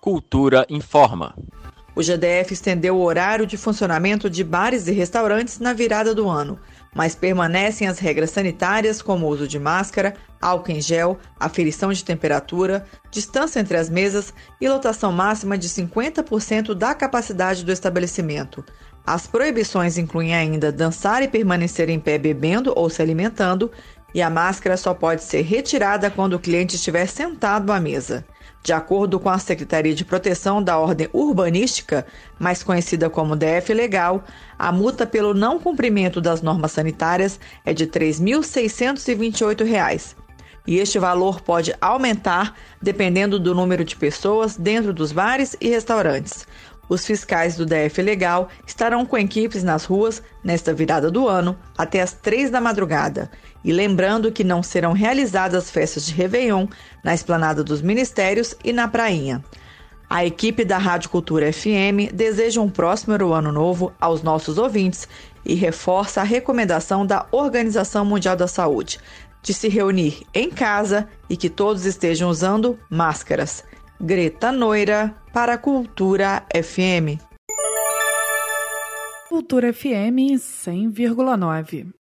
Cultura informa. O GDF estendeu o horário de funcionamento de bares e restaurantes na virada do ano, mas permanecem as regras sanitárias como o uso de máscara, álcool em gel, aferição de temperatura, distância entre as mesas e lotação máxima de 50% da capacidade do estabelecimento. As proibições incluem ainda dançar e permanecer em pé bebendo ou se alimentando, e a máscara só pode ser retirada quando o cliente estiver sentado à mesa. De acordo com a Secretaria de Proteção da Ordem Urbanística, mais conhecida como DF Legal, a multa pelo não cumprimento das normas sanitárias é de R$ 3.628. E este valor pode aumentar dependendo do número de pessoas dentro dos bares e restaurantes. Os fiscais do DF Legal estarão com equipes nas ruas nesta virada do ano até as três da madrugada. E lembrando que não serão realizadas festas de Réveillon na esplanada dos ministérios e na prainha. A equipe da Rádio Cultura FM deseja um próspero ano novo aos nossos ouvintes e reforça a recomendação da Organização Mundial da Saúde de se reunir em casa e que todos estejam usando máscaras. Greta Noira, para a Cultura FM. Cultura FM 100,9.